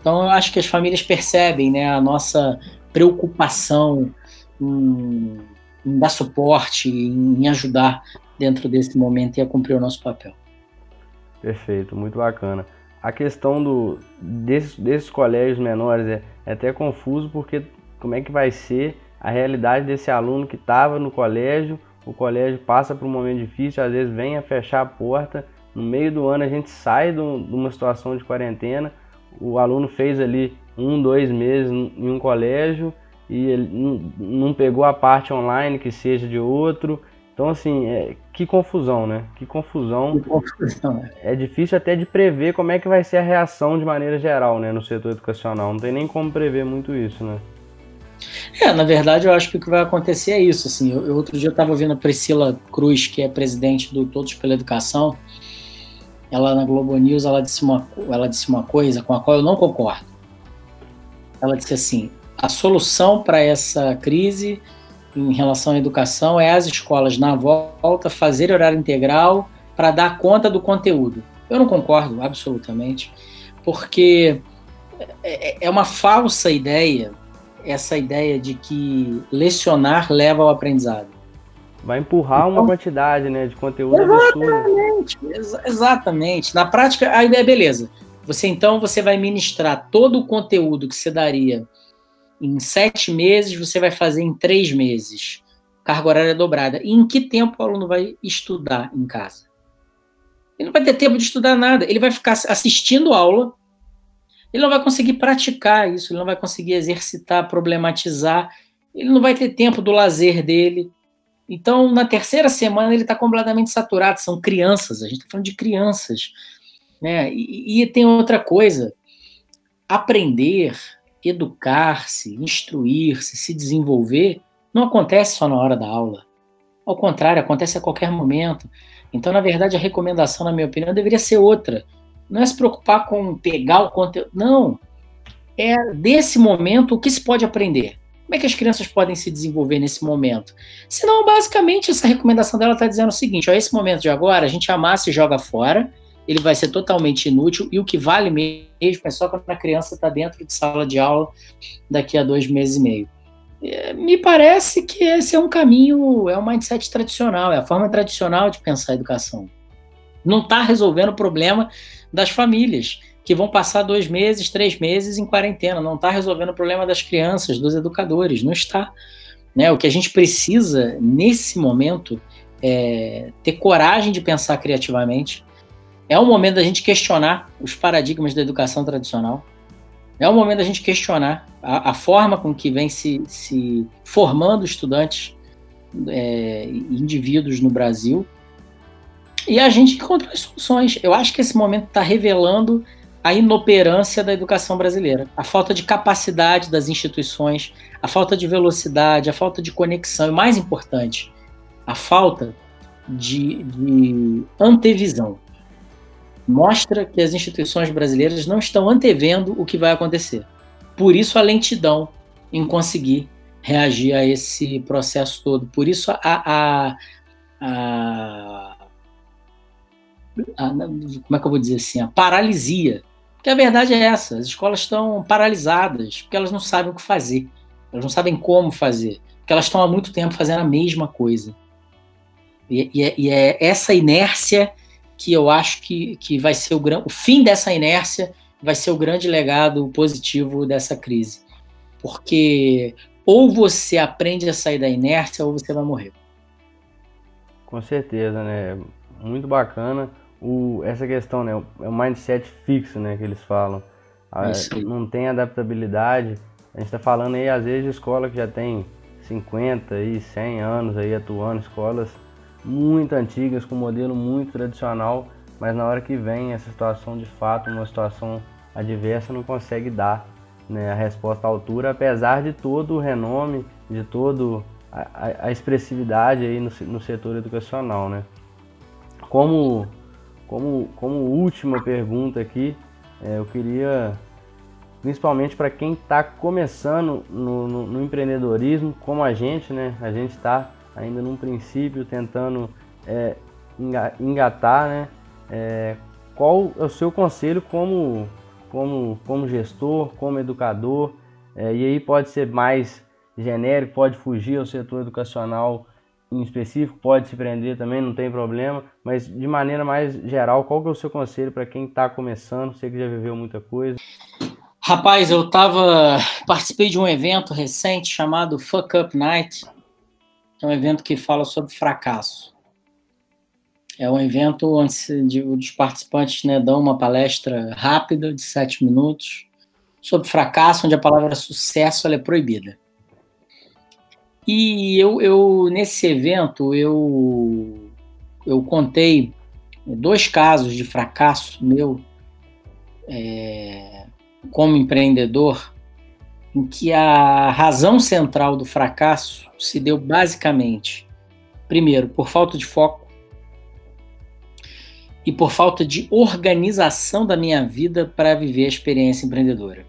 Então, eu acho que as famílias percebem né, a nossa preocupação em, em dar suporte, em ajudar dentro desse momento e a cumprir o nosso papel.
Perfeito, muito bacana. A questão do, desses, desses colégios menores é, é até confuso porque como é que vai ser a realidade desse aluno que estava no colégio, o colégio passa por um momento difícil, às vezes vem a fechar a porta, no meio do ano a gente sai de uma situação de quarentena, o aluno fez ali um, dois meses em um colégio e ele não pegou a parte online que seja de outro, então, assim, é, que confusão, né? Que confusão. Que confusão. Né? É difícil até de prever como é que vai ser a reação de maneira geral, né, no setor educacional. Não tem nem como prever muito isso, né?
É, na verdade, eu acho que o que vai acontecer é isso. Assim, eu, eu outro dia eu estava ouvindo a Priscila Cruz, que é presidente do Todos pela Educação. ela na Globo News, ela disse uma, ela disse uma coisa com a qual eu não concordo. Ela disse assim: a solução para essa crise em relação à educação é as escolas na volta fazer horário integral para dar conta do conteúdo. Eu não concordo absolutamente, porque é, é uma falsa ideia essa ideia de que lecionar leva ao aprendizado.
Vai empurrar uma então, quantidade né, de conteúdo
exatamente, ex exatamente. Na prática, a ideia é beleza. Você então você vai ministrar todo o conteúdo que você daria em sete meses, você vai fazer em três meses. Carga horária dobrada. E em que tempo o aluno vai estudar em casa? Ele não vai ter tempo de estudar nada. Ele vai ficar assistindo aula. Ele não vai conseguir praticar isso. Ele não vai conseguir exercitar, problematizar. Ele não vai ter tempo do lazer dele. Então, na terceira semana, ele está completamente saturado. São crianças, a gente está falando de crianças. Né? E, e tem outra coisa: aprender, educar-se, instruir-se, se desenvolver, não acontece só na hora da aula. Ao contrário, acontece a qualquer momento. Então, na verdade, a recomendação, na minha opinião, deveria ser outra. Não é se preocupar com pegar o conteúdo. Não. É desse momento o que se pode aprender. Como é que as crianças podem se desenvolver nesse momento? Senão, basicamente, essa recomendação dela está dizendo o seguinte: ó, esse momento de agora, a gente amassa e joga fora, ele vai ser totalmente inútil, e o que vale mesmo é só quando a criança está dentro de sala de aula daqui a dois meses e meio. É, me parece que esse é um caminho, é um mindset tradicional, é a forma tradicional de pensar a educação. Não está resolvendo o problema das famílias que vão passar dois meses, três meses em quarentena. Não está resolvendo o problema das crianças, dos educadores. Não está. Né? O que a gente precisa nesse momento é ter coragem de pensar criativamente. É o momento da gente questionar os paradigmas da educação tradicional. É o momento da gente questionar a, a forma com que vem se, se formando estudantes, é, indivíduos no Brasil. E a gente encontra soluções. Eu acho que esse momento está revelando a inoperância da educação brasileira, a falta de capacidade das instituições, a falta de velocidade, a falta de conexão e, mais importante, a falta de, de antevisão. Mostra que as instituições brasileiras não estão antevendo o que vai acontecer. Por isso a lentidão em conseguir reagir a esse processo todo. Por isso a, a, a, como é que eu vou dizer assim, a paralisia porque a verdade é essa: as escolas estão paralisadas, porque elas não sabem o que fazer, elas não sabem como fazer, porque elas estão há muito tempo fazendo a mesma coisa. E, e, é, e é, essa inércia que eu acho que, que vai ser o, o fim dessa inércia vai ser o grande legado positivo dessa crise. Porque ou você aprende a sair da inércia ou você vai morrer.
Com certeza, né? Muito bacana o, essa questão, né? É o mindset fixo, né? Que eles falam. A, não tem adaptabilidade. A gente está falando aí, às vezes, de escola que já tem 50 e 100 anos aí atuando, escolas muito antigas, com modelo muito tradicional, mas na hora que vem essa situação de fato, uma situação adversa, não consegue dar né, a resposta à altura, apesar de todo o renome, de todo a, a expressividade aí no, no setor educacional, né? Como como, como última pergunta aqui, é, eu queria, principalmente para quem está começando no, no, no, empreendedorismo, como a gente, né? A gente está ainda num princípio tentando é, engatar, né? É, qual é o seu conselho como, como, como gestor, como educador? É, e aí pode ser mais genérico, pode fugir ao setor educacional em específico, pode se prender também, não tem problema, mas de maneira mais geral, qual que é o seu conselho para quem está começando, você que já viveu muita coisa?
Rapaz, eu tava participei de um evento recente chamado Fuck Up Night, é um evento que fala sobre fracasso. É um evento onde os participantes né, dão uma palestra rápida de sete minutos sobre fracasso, onde a palavra sucesso é proibida. E eu, eu nesse evento eu eu contei dois casos de fracasso meu é, como empreendedor, em que a razão central do fracasso se deu basicamente, primeiro, por falta de foco, e por falta de organização da minha vida para viver a experiência empreendedora.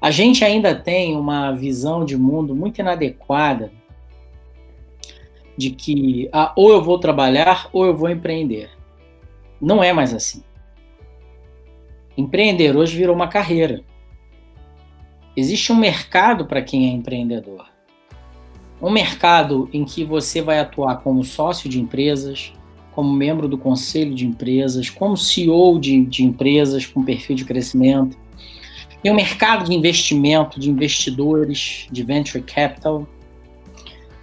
A gente ainda tem uma visão de mundo muito inadequada de que ah, ou eu vou trabalhar ou eu vou empreender. Não é mais assim. Empreender hoje virou uma carreira. Existe um mercado para quem é empreendedor. Um mercado em que você vai atuar como sócio de empresas, como membro do conselho de empresas, como CEO de, de empresas com perfil de crescimento. Tem um mercado de investimento, de investidores, de venture capital,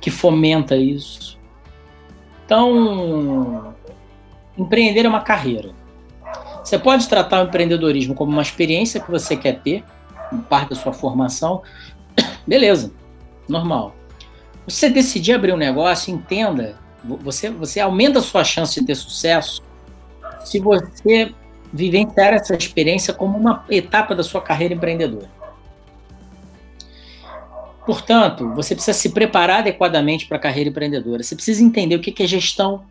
que fomenta isso. Então, empreender é uma carreira. Você pode tratar o empreendedorismo como uma experiência que você quer ter, parte da sua formação, <coughs> beleza, normal. Você decidir abrir um negócio, entenda, você, você aumenta a sua chance de ter sucesso se você vivenciar essa experiência como uma etapa da sua carreira empreendedora. Portanto, você precisa se preparar adequadamente para a carreira empreendedora. Você precisa entender o que é gestão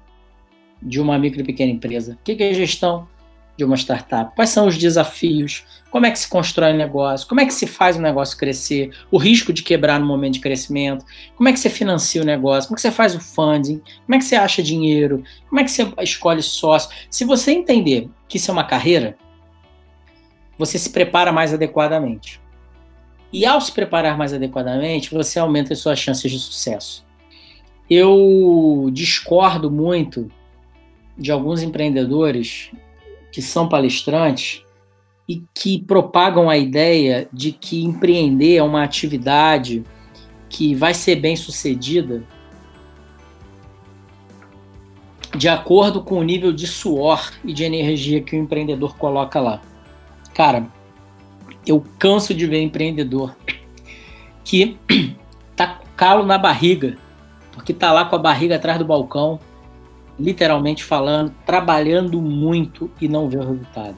de uma micro e pequena empresa, o que é gestão de uma startup, quais são os desafios, como é que se constrói um negócio, como é que se faz o um negócio crescer, o risco de quebrar no momento de crescimento, como é que você financia o negócio, como é que você faz o funding, como é que você acha dinheiro, como é que você escolhe sócio. Se você entender que isso é uma carreira, você se prepara mais adequadamente. E ao se preparar mais adequadamente, você aumenta as suas chances de sucesso. Eu discordo muito de alguns empreendedores que são palestrantes e que propagam a ideia de que empreender é uma atividade que vai ser bem sucedida de acordo com o nível de suor e de energia que o empreendedor coloca lá. Cara, eu canso de ver empreendedor que <clears throat> tá calo na barriga, porque tá lá com a barriga atrás do balcão, literalmente falando, trabalhando muito e não vê o resultado.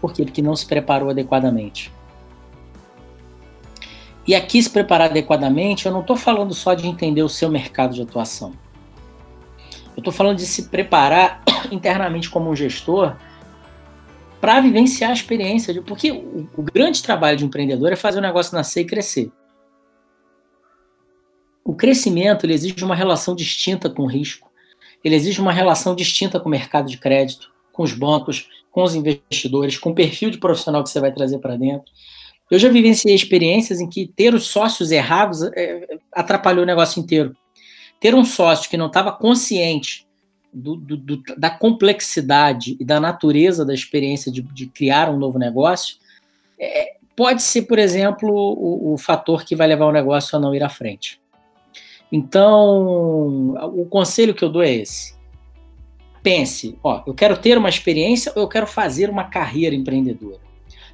Por quê? Porque não se preparou adequadamente. E aqui se preparar adequadamente, eu não estou falando só de entender o seu mercado de atuação. Eu estou falando de se preparar <coughs> internamente como um gestor para vivenciar a experiência. De, porque o, o grande trabalho de um empreendedor é fazer o negócio nascer e crescer. O crescimento ele exige uma relação distinta com o risco. Ele exige uma relação distinta com o mercado de crédito, com os bancos, com os investidores, com o perfil de profissional que você vai trazer para dentro. Eu já vivenciei experiências em que ter os sócios errados é, atrapalhou o negócio inteiro. Ter um sócio que não estava consciente do, do, do, da complexidade e da natureza da experiência de, de criar um novo negócio, é, pode ser, por exemplo, o, o, fator que vai levar o negócio a não ir à frente. Então, o conselho que eu dou é esse. Pense, ó, eu quero ter uma experiência ou eu quero fazer uma carreira empreendedora.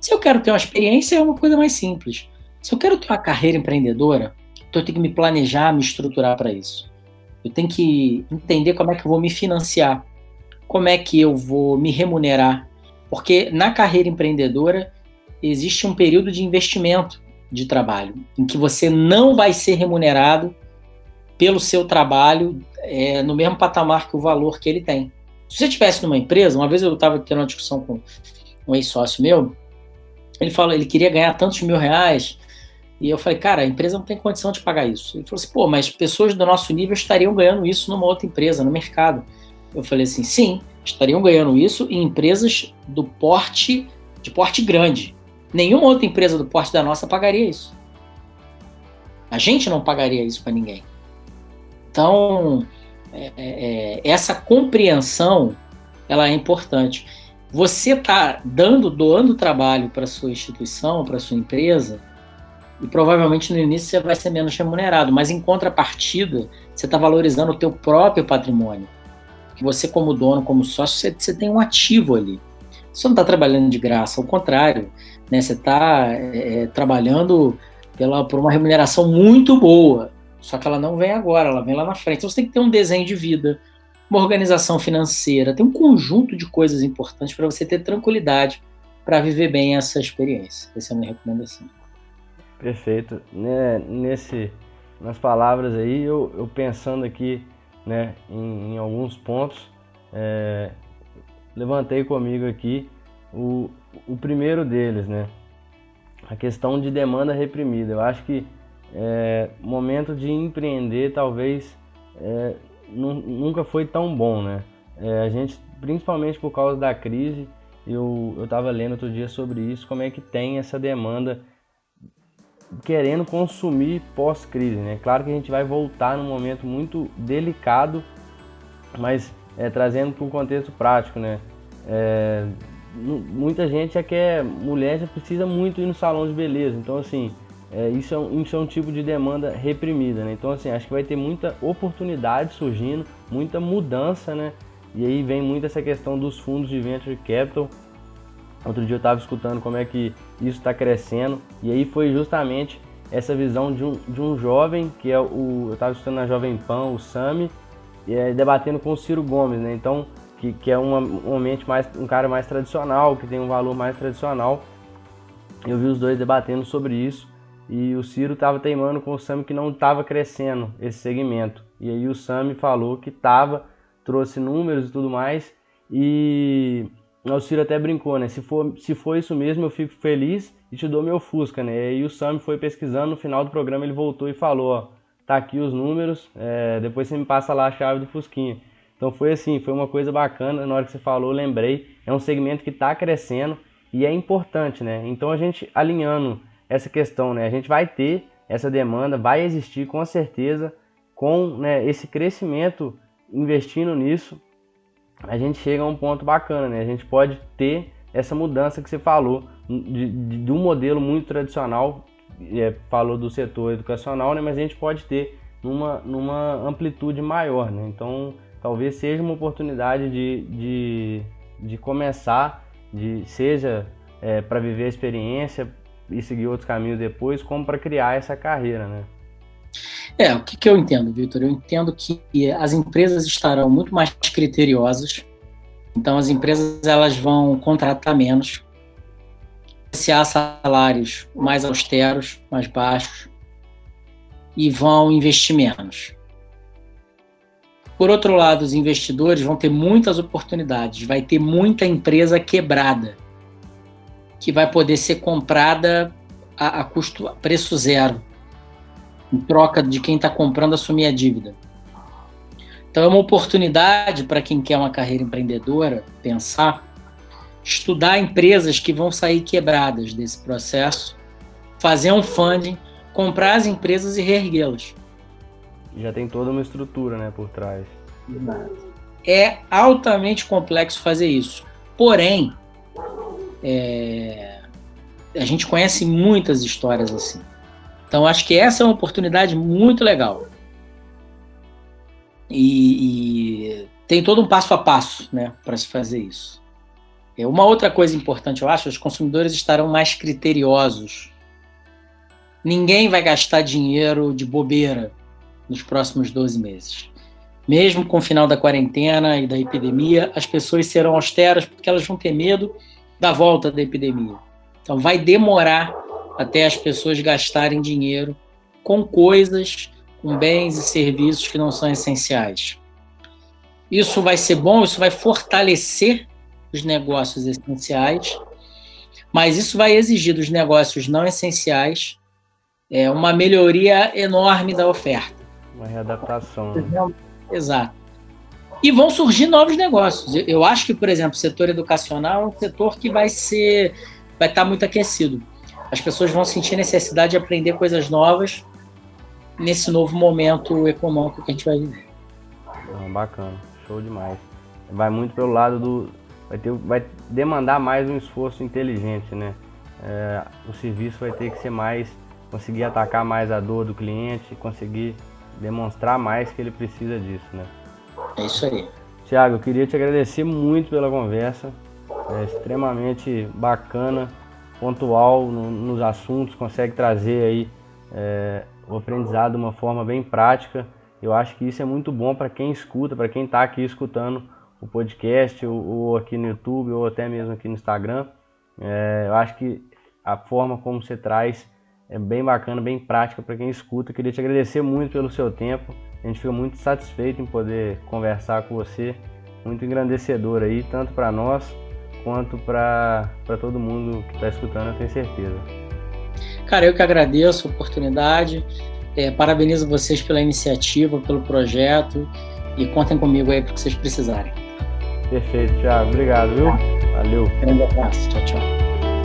Se eu quero ter uma experiência, é uma coisa mais simples. Se eu quero ter uma carreira empreendedora, então eu tenho que me planejar, me estruturar para isso. Eu tenho que entender como é que eu vou me financiar, como é que eu vou me remunerar, porque na carreira empreendedora existe um período de investimento de trabalho em que você não vai ser remunerado pelo seu trabalho é, no mesmo patamar que o valor que ele tem. Se você estivesse numa empresa, uma vez eu estava tendo uma discussão com um ex-sócio meu, ele falou, ele queria ganhar tantos mil reais e eu falei, cara, a empresa não tem condição de pagar isso. Ele falou assim, pô, mas pessoas do nosso nível estariam ganhando isso numa outra empresa, no mercado. Eu falei assim, sim, estariam ganhando isso em empresas do porte, de porte grande. Nenhuma outra empresa do porte da nossa pagaria isso. A gente não pagaria isso para ninguém. Então, é, é, é, essa compreensão, ela é importante. Você está dando, doando trabalho para sua instituição, para sua empresa, e provavelmente no início você vai ser menos remunerado, mas em contrapartida, você está valorizando o teu próprio patrimônio. Que você, como dono, como sócio, você, você tem um ativo ali. Você não está trabalhando de graça, ao contrário, né? você está é, é, trabalhando pela, por uma remuneração muito boa, só que ela não vem agora, ela vem lá na frente. Então você tem que ter um desenho de vida, uma organização financeira, tem um conjunto de coisas importantes para você ter tranquilidade para viver bem essa experiência. Essa é a minha recomendação.
Perfeito. Né, nesse, nas palavras aí, eu, eu pensando aqui né, em, em alguns pontos, é, levantei comigo aqui o, o primeiro deles, né? A questão de demanda reprimida. Eu acho que é, momento de empreender talvez é, nunca foi tão bom, né? É, a gente, principalmente por causa da crise, eu estava lendo outro dia sobre isso, como é que tem essa demanda querendo consumir pós-crise, né? Claro que a gente vai voltar num momento muito delicado, mas é, trazendo para um contexto prático, né? É, muita gente já quer, mulher já precisa muito ir no salão de beleza, então assim, é, isso, é um, isso é um tipo de demanda reprimida, né? Então, assim, acho que vai ter muita oportunidade surgindo, muita mudança, né? E aí vem muito essa questão dos fundos de venture capital. Outro dia eu estava escutando como é que isso está crescendo, e aí foi justamente essa visão de um, de um jovem, que é o. Eu estava escutando na Jovem Pan, o Sami, e é, debatendo com o Ciro Gomes, né? Então, que, que é uma, um, mente mais, um cara mais tradicional, que tem um valor mais tradicional. Eu vi os dois debatendo sobre isso e o Ciro estava teimando com o Sami que não estava crescendo esse segmento. E aí o Sami falou que estava, trouxe números e tudo mais. E o Ciro até brincou, né? Se for, se for isso mesmo, eu fico feliz e te dou meu Fusca, né? E aí o Sami foi pesquisando, no final do programa ele voltou e falou, ó, tá aqui os números, é, depois você me passa lá a chave do Fusquinha. Então foi assim, foi uma coisa bacana, na hora que você falou, lembrei, é um segmento que está crescendo e é importante, né? Então a gente alinhando essa questão, né? A gente vai ter essa demanda, vai existir com certeza, com né, esse crescimento investindo nisso, a gente chega a um ponto bacana, né? A gente pode ter essa mudança que você falou de, de, de um modelo muito tradicional, é, falou do setor educacional, né? Mas a gente pode ter numa, numa amplitude maior, né? Então, talvez seja uma oportunidade de, de, de começar, de seja é, para viver a experiência, e seguir outros caminhos depois, como para criar essa carreira, né?
É, o que, que eu entendo, Vitor? Eu entendo que as empresas estarão muito mais criteriosas, então as empresas elas vão contratar menos, há salários mais austeros, mais baixos, e vão investir menos. Por outro lado, os investidores vão ter muitas oportunidades, vai ter muita empresa quebrada que vai poder ser comprada a, a custo a preço zero, em troca de quem está comprando assumir a dívida. Então é uma oportunidade para quem quer uma carreira empreendedora pensar, estudar empresas que vão sair quebradas desse processo, fazer um funding, comprar as empresas e reerguê-las.
Já tem toda uma estrutura, né, por trás.
É altamente complexo fazer isso. Porém, é, a gente conhece muitas histórias assim. Então, acho que essa é uma oportunidade muito legal. E, e tem todo um passo a passo né, para se fazer isso. É, uma outra coisa importante, eu acho, os consumidores estarão mais criteriosos. Ninguém vai gastar dinheiro de bobeira nos próximos 12 meses. Mesmo com o final da quarentena e da epidemia, as pessoas serão austeras porque elas vão ter medo da volta da epidemia. Então, vai demorar até as pessoas gastarem dinheiro com coisas, com bens e serviços que não são essenciais. Isso vai ser bom, isso vai fortalecer os negócios essenciais, mas isso vai exigir dos negócios não essenciais é, uma melhoria enorme da oferta.
Uma readaptação. Né?
Exato. E vão surgir novos negócios. Eu acho que, por exemplo, o setor educacional é um setor que vai ser, vai estar muito aquecido. As pessoas vão sentir necessidade de aprender coisas novas nesse novo momento econômico que a gente vai viver.
bacana, show demais. Vai muito pelo lado do, vai ter, vai demandar mais um esforço inteligente, né? É, o serviço vai ter que ser mais, conseguir atacar mais a dor do cliente, conseguir demonstrar mais que ele precisa disso, né?
É isso aí.
Tiago, eu queria te agradecer muito pela conversa. É extremamente bacana, pontual no, nos assuntos, consegue trazer aí é, o aprendizado de uma forma bem prática. Eu acho que isso é muito bom para quem escuta, para quem está aqui escutando o podcast, ou, ou, aqui no YouTube, ou até mesmo aqui no Instagram. É, eu acho que a forma como você traz é bem bacana, bem prática para quem escuta. Eu queria te agradecer muito pelo seu tempo. A gente fica muito satisfeito em poder conversar com você muito engrandecedor aí, tanto para nós quanto para todo mundo que está escutando, eu tenho certeza.
Cara, eu que agradeço a oportunidade, é, parabenizo vocês pela iniciativa, pelo projeto e contem comigo aí para o que vocês precisarem.
Perfeito, Thiago. Obrigado, viu? Valeu.
Grande abraço. Tchau, tchau.